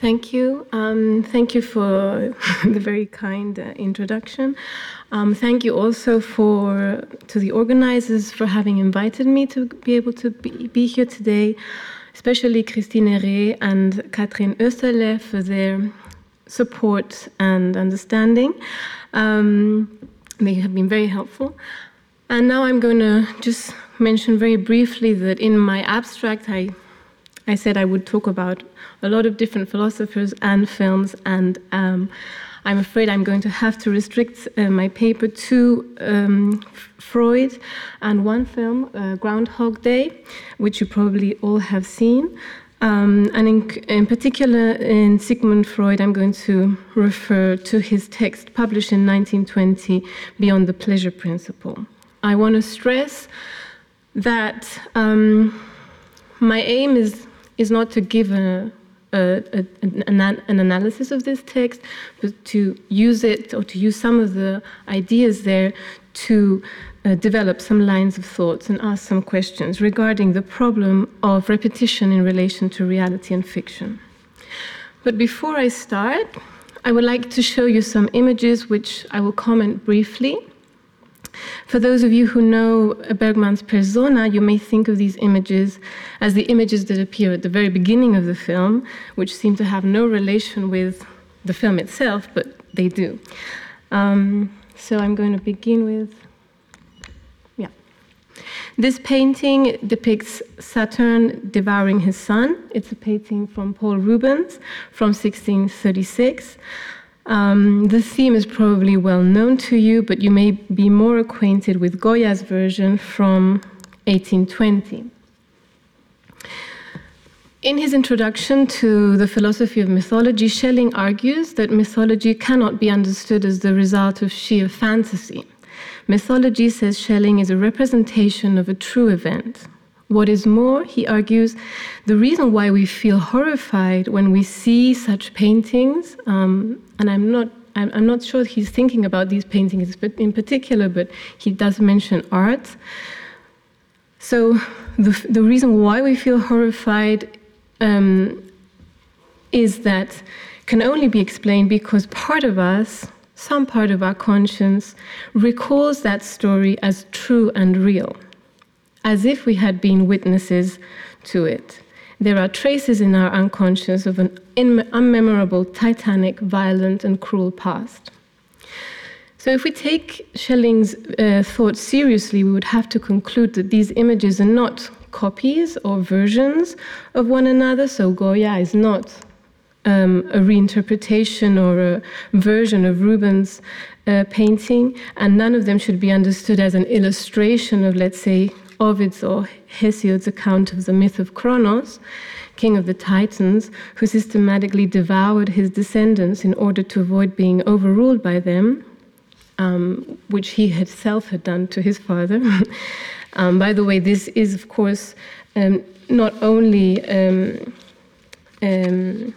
Thank you. Um, thank you for the very kind uh, introduction. Um, thank you also for to the organizers for having invited me to be able to be, be here today, especially Christine Reh and Katrin Österle for their support and understanding. Um, they have been very helpful. And now I'm going to just mention very briefly that in my abstract, I I said I would talk about a lot of different philosophers and films, and um, I'm afraid I'm going to have to restrict uh, my paper to um, Freud and one film, uh, Groundhog Day, which you probably all have seen. Um, and in, in, particular, in Sigmund Freud, I'm going to refer to his text published in 1920, Beyond the Pleasure Principle. I want to stress that um, my aim is is not to give a, a, a, an, an, analysis of this text, but to use it or to use some of the ideas there to uh, develop some lines of thoughts and ask some questions regarding the problem of repetition in relation to reality and fiction. But before I start, I would like to show you some images which I will comment briefly. For those of you who know Bergman's persona, you may think of these images as the images that appear at the very beginning of the film, which seem to have no relation with the film itself, but they do. Um, so I'm going to begin with. Yeah. This painting depicts Saturn devouring his son. It's a painting from Paul Rubens from 1636. Um, the theme is probably well known to you, but you may be more acquainted with Goya's version from 1820. In his introduction to the philosophy of mythology, Schelling argues that mythology cannot be understood as the result of sheer fantasy. Mythology, says Schelling, is a representation of a true event. What is more, he argues, the reason why we feel horrified when we see such paintings, um, and I'm not, I'm, not sure he's thinking about these paintings in particular, but he does mention art. So the, the reason why we feel horrified um, is that can only be explained because part of us, some part of our conscience, recalls that story as true and real as if we had been witnesses to it. There are traces in our unconscious of an unmemorable, titanic, violent, and cruel past. So, if we take Schelling's uh, thoughts seriously, we would have to conclude that these images are not copies or versions of one another. So, Goya is not um, a reinterpretation or a version of Rubens' uh, painting, and none of them should be understood as an illustration of, let's say, Ovid's or Hesiod's account of the myth of Kronos, king of the Titans, who systematically devoured his descendants in order to avoid being overruled by them, um, which he himself had done to his father. um, by the way, this is, of course, um, not only um, um,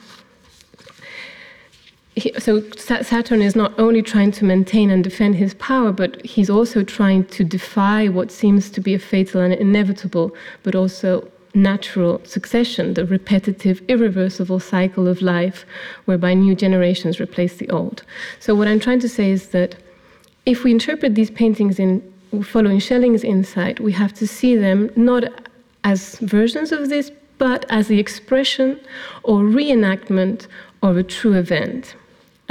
he, so Saturn is not only trying to maintain and defend his power, but he's also trying to defy what seems to be a fatal and inevitable, but also natural succession, the repetitive, irreversible cycle of life, whereby new generations replace the old. So what I'm trying to say is that if we interpret these paintings in following Schelling's insight, we have to see them not as versions of this, but as the expression or reenactment of a true event.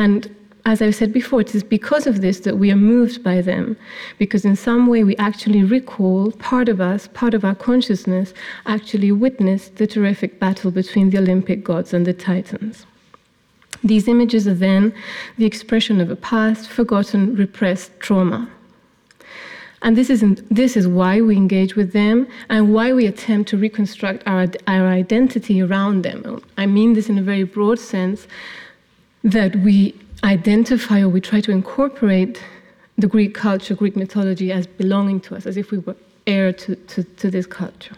And as I said before, it is because of this that we are moved by them, because in some way we actually recall part of us, part of our consciousness, actually witnessed the terrific battle between the Olympic gods and the Titans. These images are then the expression of a past, forgotten, repressed trauma. And this, is this is why we engage with them and why we attempt to reconstruct our, our identity around them. I mean this in a very broad sense that we identify or we try to incorporate the Greek culture, Greek mythology as belonging to us, as if we were heir to, to, to this culture.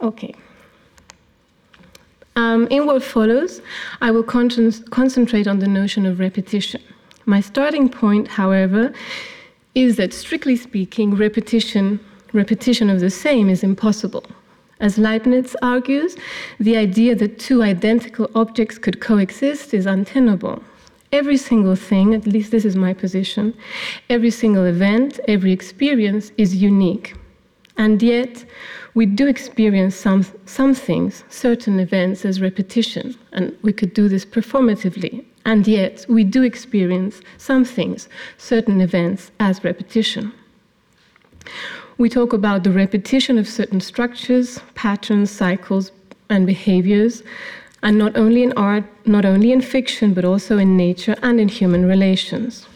Okay. Um, in what follows, I will con- concentrate on the notion of repetition. My starting point, however, is that strictly speaking, repetition, repetition of the same is impossible. As Leibniz argues, the idea that two identical objects could coexist is untenable. Every single thing, at least this is my position, every single event, every experience is unique. And yet, we do experience some, some things, certain events, as repetition, and we could do this performatively. And yet, we do experience some things, certain events, as repetition. We talk about the repetition of certain structures, patterns, cycles, and behaviors, and not only in art, not only in fiction, but also in nature and in human relations.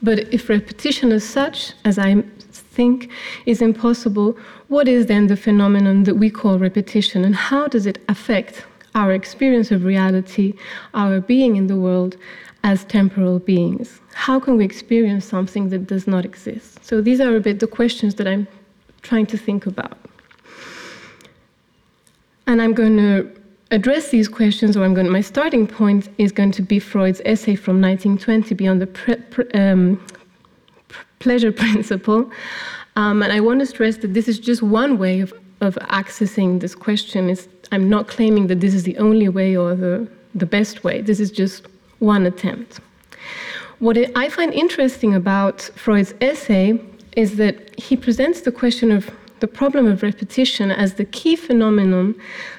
But if repetition as such, as I think, is impossible, what is then the phenomenon that we call repetition, and how does it affect our experience of reality, our being in the world as temporal beings? How can we experience something that does not exist? So these are a bit the questions that I'm trying to think about. And I'm going to address these questions, or I'm going. To, my starting point is going to be Freud's essay from 1920, Beyond the pre, pre, um, Pleasure Principle. Um, and I want to stress that this is just one way of, of accessing this question. It's, I'm not claiming that this is the only way or the, the best way. This is just one attempt. What I find interesting about Freud's essay is that he presents the question of the problem of repetition as the key phenomenon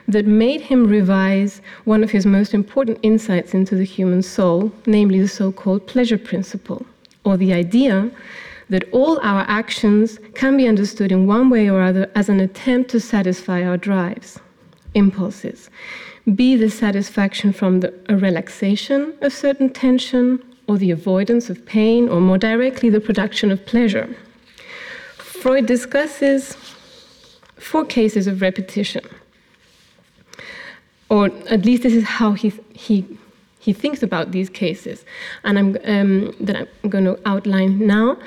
that made him revise one of his most important insights into the human soul, namely the so called pleasure principle, or the idea that all our actions can be understood in one way or other as an attempt to satisfy our drives, impulses, be the satisfaction from the, a relaxation of certain tension, or the avoidance of pain, or more directly, the production of pleasure. Freud discusses four cases of repetition, or at least this is how he, he, he thinks about these cases, and I'm, um, that I'm going to outline now.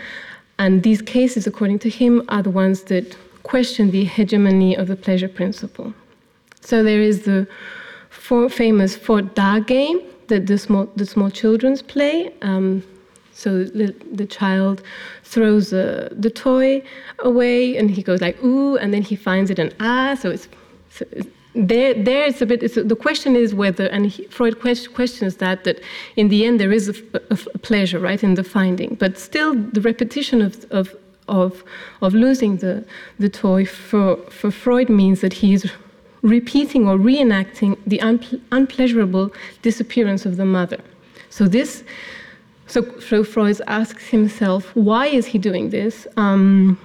And these cases, according to him, are the ones that question the hegemony of the pleasure principle. So there is the four famous Fort Da game that the small, the small children's play. Um, so the, the child throws uh, the toy away and he goes like, ooh, and then he finds it and ah. So it's, so it's there, there it's a bit. It's, the question is whether, and he, Freud questions that that in the end there is a, a, a, pleasure, right, in the finding, but still the repetition of of of, of losing the the toy for for Freud means that he's repeating or reenacting the unple- unpleasurable disappearance of the mother. So this. So, so Freud asks himself, why is he doing this? Um,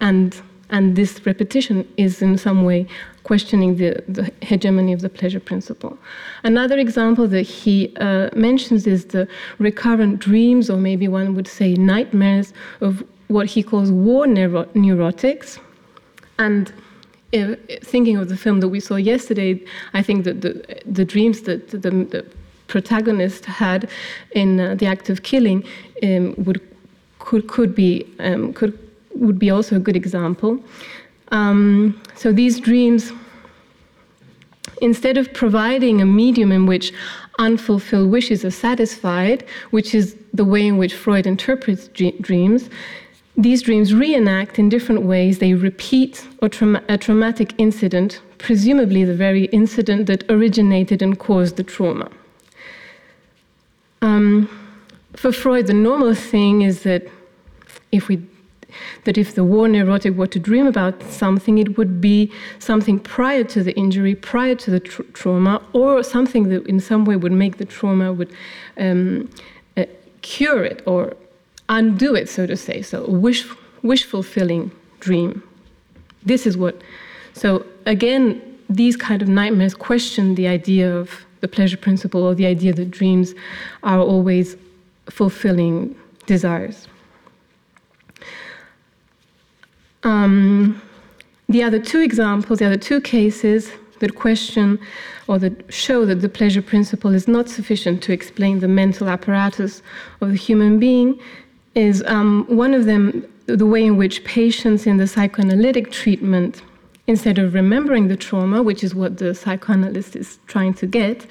and and this repetition is in some way questioning the, the hegemony of the pleasure principle. Another example that he uh, mentions is the recurrent dreams, or maybe one would say nightmares, of what he calls war neuro- neurotics. And uh, thinking of the film that we saw yesterday, I think that the, the dreams that the, the protagonist had in uh, the act of killing um, would could could be um, could would be also a good example. Um, so these dreams, instead of providing a medium in which unfulfilled wishes are satisfied, which is the way in which Freud interprets dreams, these dreams reenact in different ways. They repeat a, trauma- a traumatic incident, presumably the very incident that originated and caused the trauma. Um, for Freud, the normal thing is that if we that if the war neurotic were to dream about something, it would be something prior to the injury, prior to the trauma, or something that in some way would make the trauma would um, uh, cure it or undo it, so to say. So a wish wish fulfilling dream. This is what. So again, these kind of nightmares question the idea of the pleasure principle or the idea that dreams are always fulfilling desires. Um, the other two examples, the other two cases that question or that show that the pleasure principle is not sufficient to explain the mental apparatus of the human being is um, one of them the way in which patients in the psychoanalytic treatment, instead of remembering the trauma, which is what the psychoanalyst is trying to get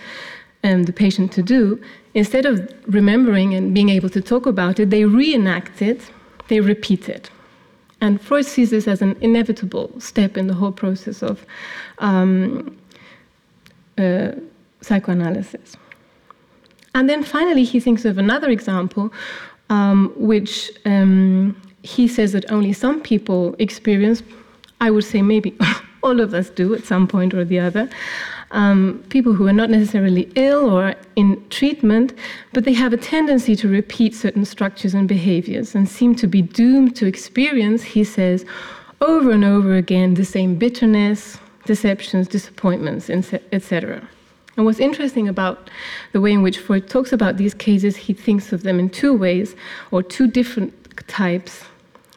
um, the patient to do, instead of remembering and being able to talk about it, they reenact it, they repeat it. And Freud sees this as an inevitable step in the whole process of um, uh, psychoanalysis. And then finally, he thinks of another example, um, which um, he says that only some people experience. I would say maybe all of us do at some point or the other. Um, people who are not necessarily ill or in treatment, but they have a tendency to repeat certain structures and behaviors and seem to be doomed to experience, he says, over and over again the same bitterness, deceptions, disappointments, etc. And what's interesting about the way in which Freud talks about these cases, he thinks of them in two ways, or two different types.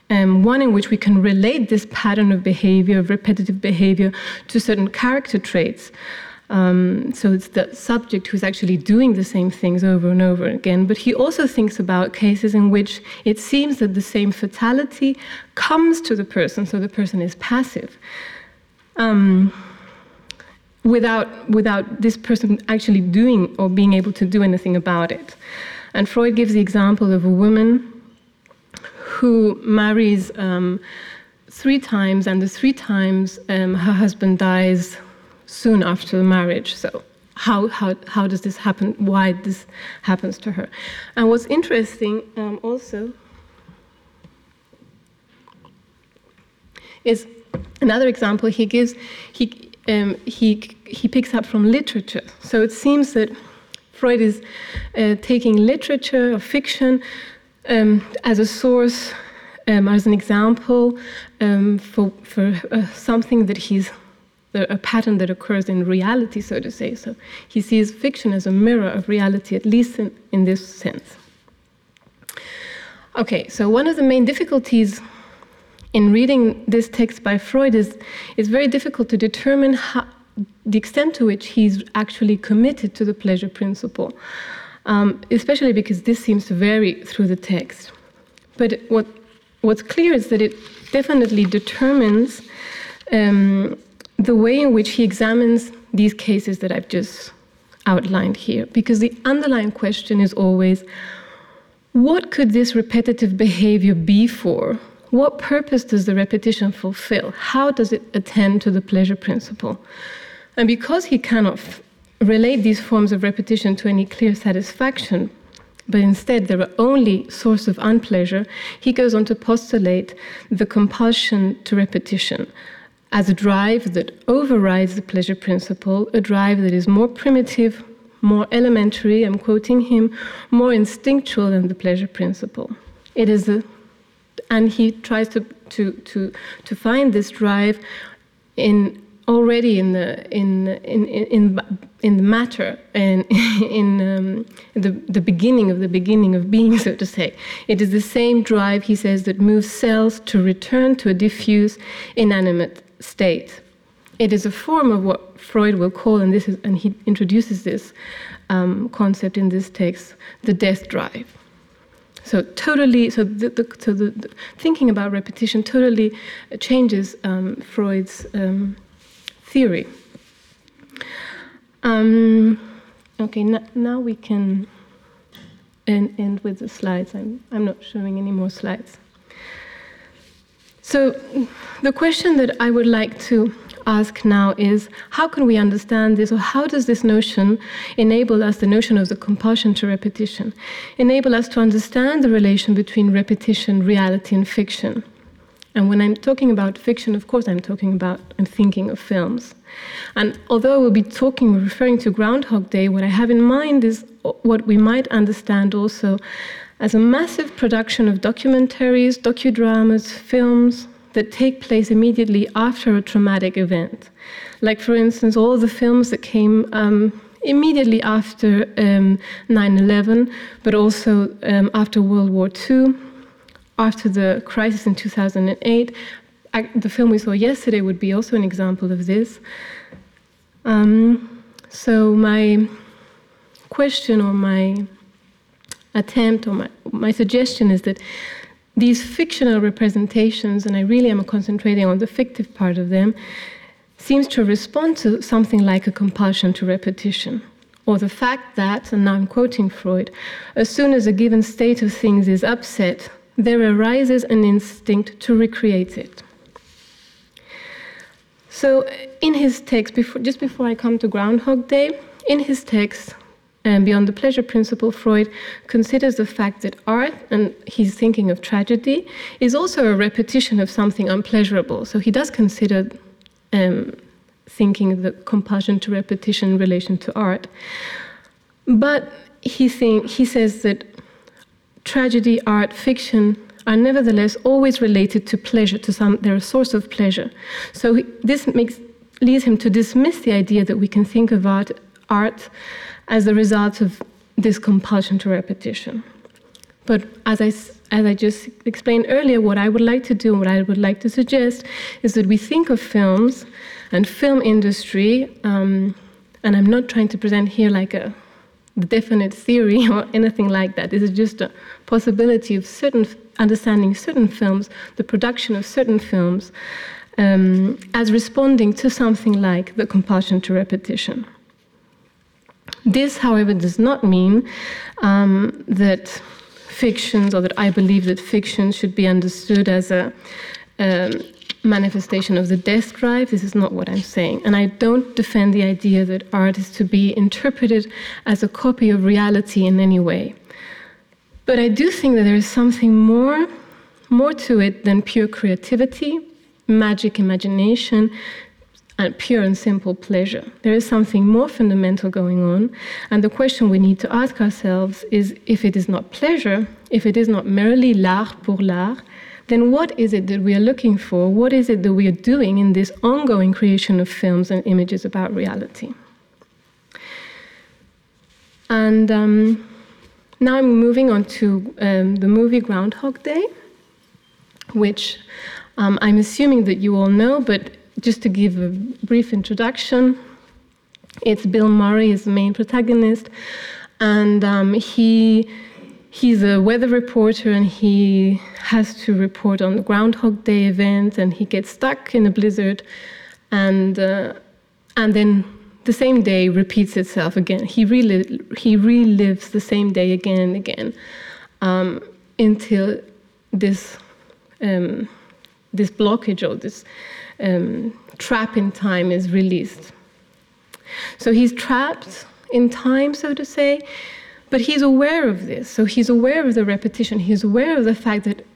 Um, one in which we can relate this pattern of behavior, of repetitive behavior, to certain character traits. Um, so it's the subject who's actually doing the same things over and over again. But he also thinks about cases in which it seems that the same fatality comes to the person, so the person is passive. Um, without, without this person actually doing or being able to do anything about it. And Freud gives the example of a woman who marries um, three times, and the three times um, her husband dies soon after the marriage. So, how, how, how does this happen? Why this happens to her? And what's interesting um, also is another example he gives. He, um, he, he picks up from literature. So it seems that Freud is uh, taking literature or fiction um, as a source, um, as an example um, for, for uh, something that he's a pattern that occurs in reality, so to say. So he sees fiction as a mirror of reality, at least in, in this sense. Okay, so one of the main difficulties in reading this text by Freud is it's very difficult to determine how, the extent to which he's actually committed to the pleasure principle, um, especially because this seems to vary through the text. But what, what's clear is that it definitely determines um, the way in which he examines these cases that I've just outlined here, because the underlying question is always what could this repetitive behavior be for what purpose does the repetition fulfill? How does it attend to the pleasure principle? And because he cannot relate these forms of repetition to any clear satisfaction, but instead they're only source of unpleasure, he goes on to postulate the compulsion to repetition as a drive that overrides the pleasure principle, a drive that is more primitive, more elementary, I'm quoting him, more instinctual than the pleasure principle. It is a and he tries to, to, to, to find this drive in already in the in in in in the matter and in um, the the beginning of the beginning of being, so to say. It is the same drive, he says, that moves cells to return to a diffuse, inanimate state. It is a form of what Freud will call, and this is, and he introduces this um, concept in this text, the death drive. So totally, so the, the, so the, the thinking about repetition totally changes um, Freud's um, theory. Um, okay, now we can end, end with the slides. I'm, I'm not showing any more slides. So the question that I would like to ask now is how can we understand this, or how does this notion enable us, the notion of the compulsion to repetition, enable us to understand the relation between repetition, reality, and fiction? And when I'm talking about fiction, of course, I'm talking about, I'm thinking of films. And although I will be talking, referring to Groundhog Day, what I have in mind is what we might understand also as a massive production of documentaries, docudramas, films, that take place immediately after a traumatic event. Like, for instance, all the films that came um, immediately after um, 9 11, but also um, after World War II, after the crisis in 2008. I, the film we saw yesterday would be also an example of this. Um, so, my question or my attempt or my, my suggestion is that these fictional representations, and I really am concentrating on the fictive part of them, seems to respond to something like a compulsion to repetition, or the fact that, and now I'm quoting Freud, as soon as a given state of things is upset, there arises an instinct to recreate it. So, in his text, before, just before I come to Groundhog Day, in his text, um, Beyond the Pleasure Principle, Freud considers the fact that art, and he's thinking of tragedy, is also a repetition of something unpleasurable. So he does consider um, thinking the compulsion to repetition in relation to art. But he, think, he says that tragedy, art, fiction are nevertheless always related to pleasure, to some, they're a source of pleasure. So this makes, leads him to dismiss the idea that we can think of art, art as the result of this compulsion to repetition. But as I, as I just explained earlier, what I would like to do, what I would like to suggest, is that we think of films and film industry, um, and I'm not trying to present here like a definite theory or anything like that. This is just a possibility of certain understanding certain films, the production of certain films, um, as responding to something like the compulsion to repetition. This, however, does not mean um, that fictions or that I believe that fiction should be understood as a um, manifestation of the death drive. This is not what I'm saying. And I don't defend the idea that art is to be interpreted as a copy of reality in any way. But I do think that there is something more, more to it than pure creativity, magic imagination, and pure and simple pleasure. There is something more fundamental going on, and the question we need to ask ourselves is if it is not pleasure, if it is not merely l'art pour l'art, then what is it that we are looking for? What is it that we are doing in this ongoing creation of films and images about reality? And um, now I'm moving on to um, the movie Groundhog Day, which um, I'm assuming that you all know, but just to give a brief introduction, it's Bill Murray is the main protagonist, and um, he he's a weather reporter and he has to report on the Groundhog Day event, and he gets stuck in a blizzard, and uh, and then the same day repeats itself again. He, rel- he relives the same day again and again um, until this, um, this blockage or this um, trap in time is released. So he's trapped in time, so to say, but he's aware of this. So he's aware of the repetition. He's aware of the fact that,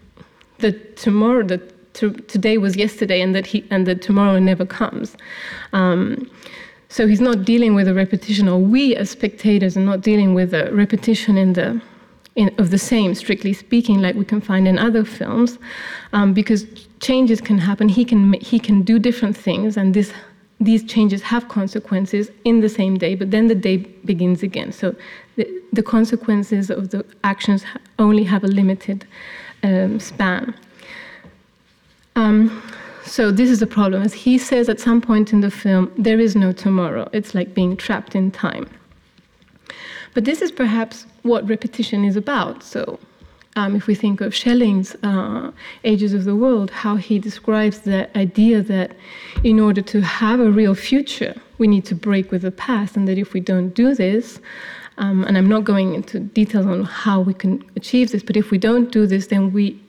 that tomorrow, that to, today was yesterday, and that he and that tomorrow never comes. Um, so he's not dealing with a repetition, or we as spectators are not dealing with a repetition in the in, of the same, strictly speaking, like we can find in other films, um, because changes can happen. He can he can do different things, and this these changes have consequences in the same day. But then the day begins again. So the, the consequences of the actions only have a limited um, span. Um, so this is the problem. As he says at some point in the film, there is no tomorrow. It's like being trapped in time. But this is perhaps what repetition is about. So um, if we think of Schelling's uh, Ages of the World, how he describes the idea that in order to have a real future, we need to break with the past, and that if we don't do this, um, and I'm not going into details on how we can achieve this, but if we don't do this, then we,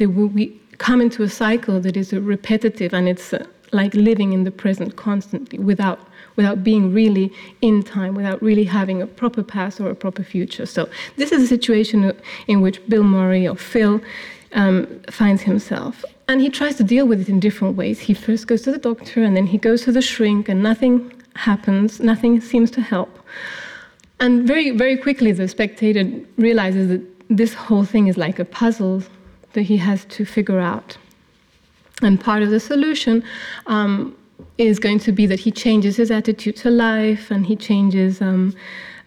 we come into a cycle that is repetitive and it's uh, like living in the present constantly without without being really in time, without really having a proper past or a proper future. So this is a situation in which Bill Murray or Phil um, finds himself. And he tries to deal with it in different ways. He first goes to the doctor and then he goes to the shrink and nothing happens, nothing seems to help. And very, very quickly the spectator realizes that this whole thing is like a puzzle that he has to figure out. And part of the solution um, is going to be that he changes his attitude to life and he changes um,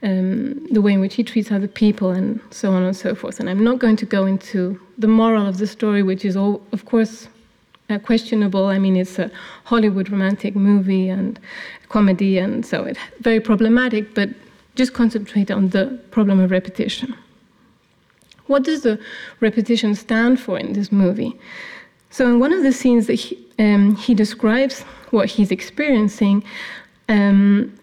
um, the way in which he treats other people and so on and so forth. And I'm not going to go into the moral of the story, which is, all, of course, uh, questionable. I mean, it's a Hollywood romantic movie and comedy, and so it's very problematic, but just concentrate on the problem of repetition. What does the repetition stand for in this movie? So, in one of the scenes that he, um, he describes what he's experiencing, um,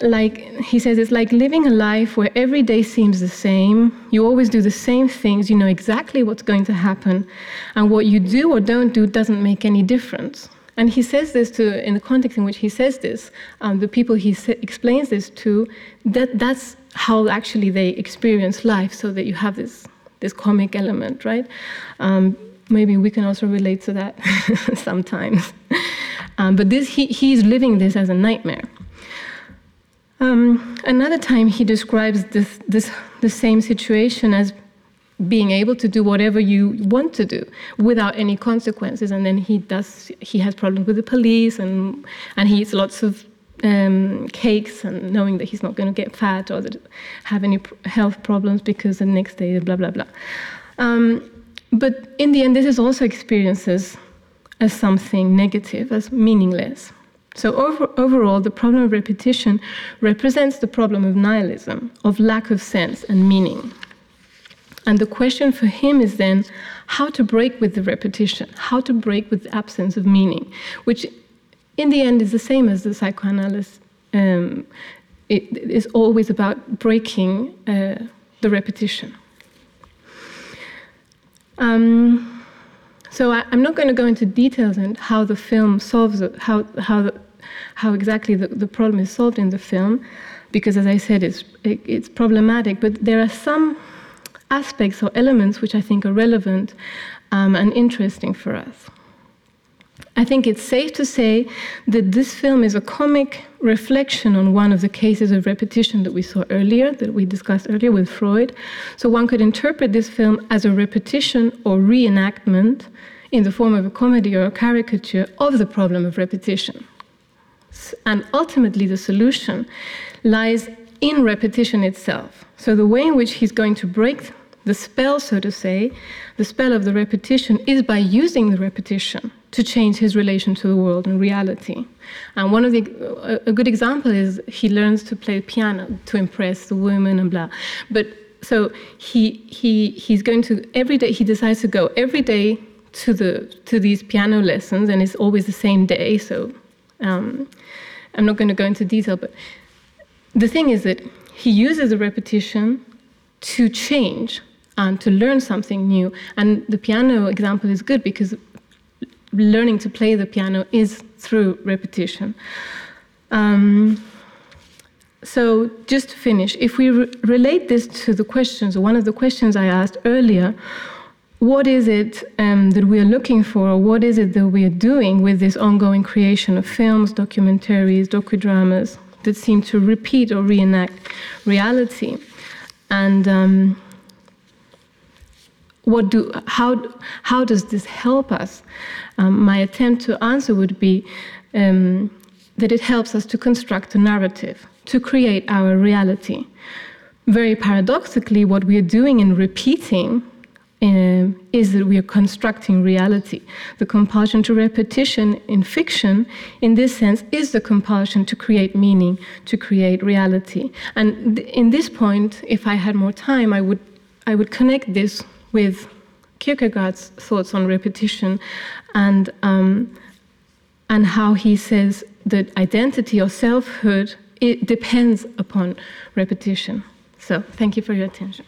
like he says it's like living a life where every day seems the same you always do the same things you know exactly what's going to happen and what you do or don't do doesn't make any difference and he says this to in the context in which he says this um, the people he sa- explains this to that that's how actually they experience life so that you have this this comic element right? Um, maybe we can also relate to that sometimes. Um, but this he, he's living this as a nightmare. Um, another time, he describes this, this, the same situation as being able to do whatever you want to do without any consequences. And then he does. He has problems with the police, and and he eats lots of um, cakes, and knowing that he's not going to get fat or that have any health problems because the next day, blah blah blah. Um, but in the end, this is also experiences as something negative, as meaningless. So, over, overall, the problem of repetition represents the problem of nihilism, of lack of sense and meaning. And the question for him is then how to break with the repetition, how to break with the absence of meaning, which in the end is the same as the psychoanalyst. Um, it is always about breaking uh, the repetition. Um, so I, am not going to go into details and how the film solves it, how how the, how exactly the, the problem is solved in the film, because as I said, it's, it, it's problematic. But there are some aspects or elements which I think are relevant um, and interesting for us. I think it's safe to say that this film is a comic reflection on one of the cases of repetition that we saw earlier, that we discussed earlier with Freud. So one could interpret this film as a repetition or reenactment in the form of a comedy or a caricature of the problem of repetition. And ultimately, the solution lies in repetition itself. So, the way in which he's going to break the spell, so to say, the spell of the repetition, is by using the repetition to change his relation to the world and reality. And one of the, a, good example is he learns to play piano to impress the women and blah. But so he, he, he's going to, every day, he decides to go every day to, the, to these piano lessons, and it's always the same day, so um, I'm not going to go into detail, but the thing is that he uses the repetition to change and to learn something new. And the piano example is good because learning to play the piano is through repetition. Um, so, just to finish, if we re- relate this to the questions, one of the questions I asked earlier, what is it um, that we are looking for, or what is it that we are doing with this ongoing creation of films, documentaries, docudramas that seem to repeat or reenact reality? And um, what do, how, how does this help us? Um, my attempt to answer would be um, that it helps us to construct a narrative, to create our reality. Very paradoxically, what we are doing in repeating um, is that we are constructing reality. The compulsion to repetition in fiction, in this sense, is the compulsion to create meaning, to create reality. And th- in this point, if I had more time, I would, I would connect this with Kierkegaard's thoughts on repetition and, um, and how he says that identity or selfhood it depends upon repetition. So, thank you for your attention.